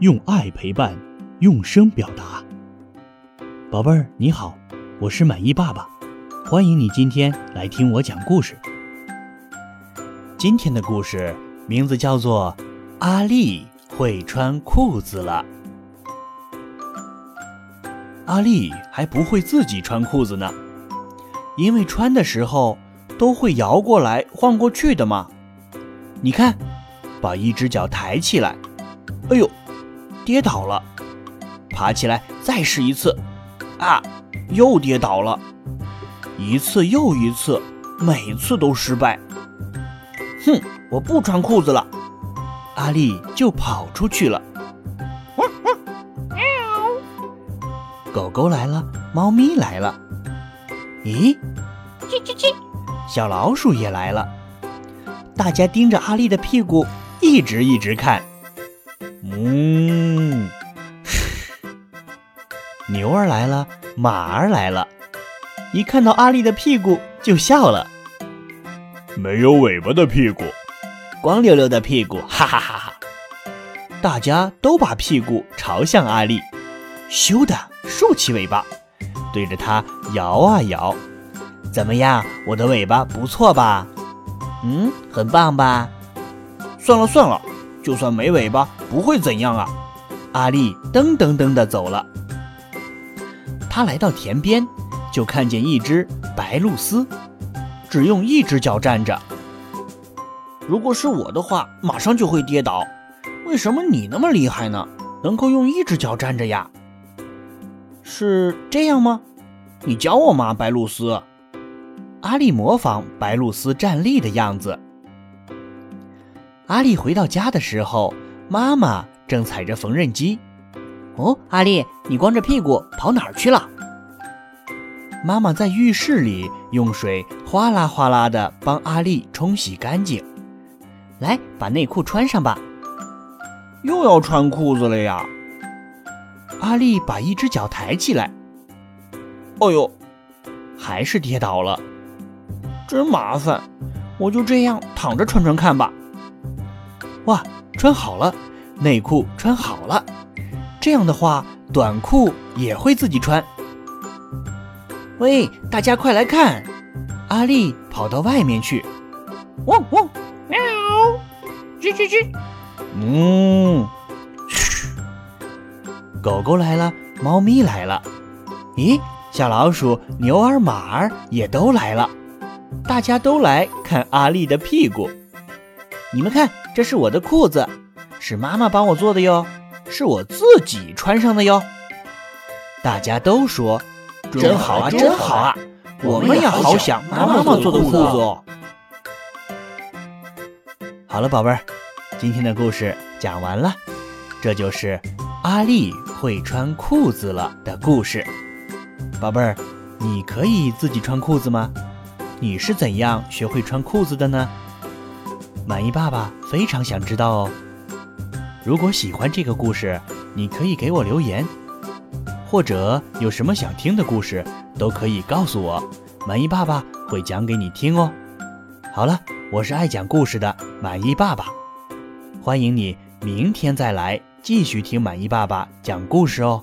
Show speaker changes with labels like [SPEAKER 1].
[SPEAKER 1] 用爱陪伴，用声表达。宝贝儿，你好，我是满意爸爸，欢迎你今天来听我讲故事。今天的故事名字叫做《阿丽会穿裤子了》。阿丽还不会自己穿裤子呢，因为穿的时候都会摇过来晃过去的嘛。你看，把一只脚抬起来，哎呦，跌倒了，爬起来再试一次，啊，又跌倒了，一次又一次，每次都失败。哼，我不穿裤子了，阿丽就跑出去了。喵狗狗来了，猫咪来了，咦，叽叽叽，小老鼠也来了。大家盯着阿丽的屁股，一直一直看。嗯，牛儿来了，马儿来了，一看到阿丽的屁股就笑了。
[SPEAKER 2] 没有尾巴的屁股，
[SPEAKER 1] 光溜溜的屁股，哈哈哈哈！大家都把屁股朝向阿丽，咻的竖起尾巴，对着它摇啊摇。怎么样，我的尾巴不错吧？嗯，很棒吧？算了算了，就算没尾巴，不会怎样啊！阿丽噔噔噔地走了。他来到田边，就看见一只白鹭鸶，只用一只脚站着。如果是我的话，马上就会跌倒。为什么你那么厉害呢？能够用一只脚站着呀？是这样吗？你教我吗，白鹭鸶？阿丽模仿白鹭鸶站立的样子。阿丽回到家的时候，妈妈正踩着缝纫机。哦，阿丽，你光着屁股跑哪儿去了？妈妈在浴室里用水哗啦哗啦地帮阿丽冲洗干净。来，把内裤穿上吧。又要穿裤子了呀？阿丽把一只脚抬起来。哦呦，还是跌倒了。真麻烦，我就这样躺着穿穿看吧。哇，穿好了，内裤穿好了，这样的话，短裤也会自己穿。喂，大家快来看！阿丽跑到外面去。汪汪，喵，吱吱吱，嗯，嘘。狗狗来了，猫咪来了。咦，小老鼠、牛儿、马儿也都来了。大家都来看阿丽的屁股，你们看，这是我的裤子，是妈妈帮我做的哟，是我自己穿上的哟。大家都说真好啊，真好啊，我们也好想妈妈做的裤子哦。好了，宝贝儿，今天的故事讲完了，这就是阿丽会穿裤子了的故事。宝贝儿，你可以自己穿裤子吗？你是怎样学会穿裤子的呢？满意爸爸非常想知道哦。如果喜欢这个故事，你可以给我留言，或者有什么想听的故事，都可以告诉我，满意爸爸会讲给你听哦。好了，我是爱讲故事的满意爸爸，欢迎你明天再来继续听满意爸爸讲故事哦。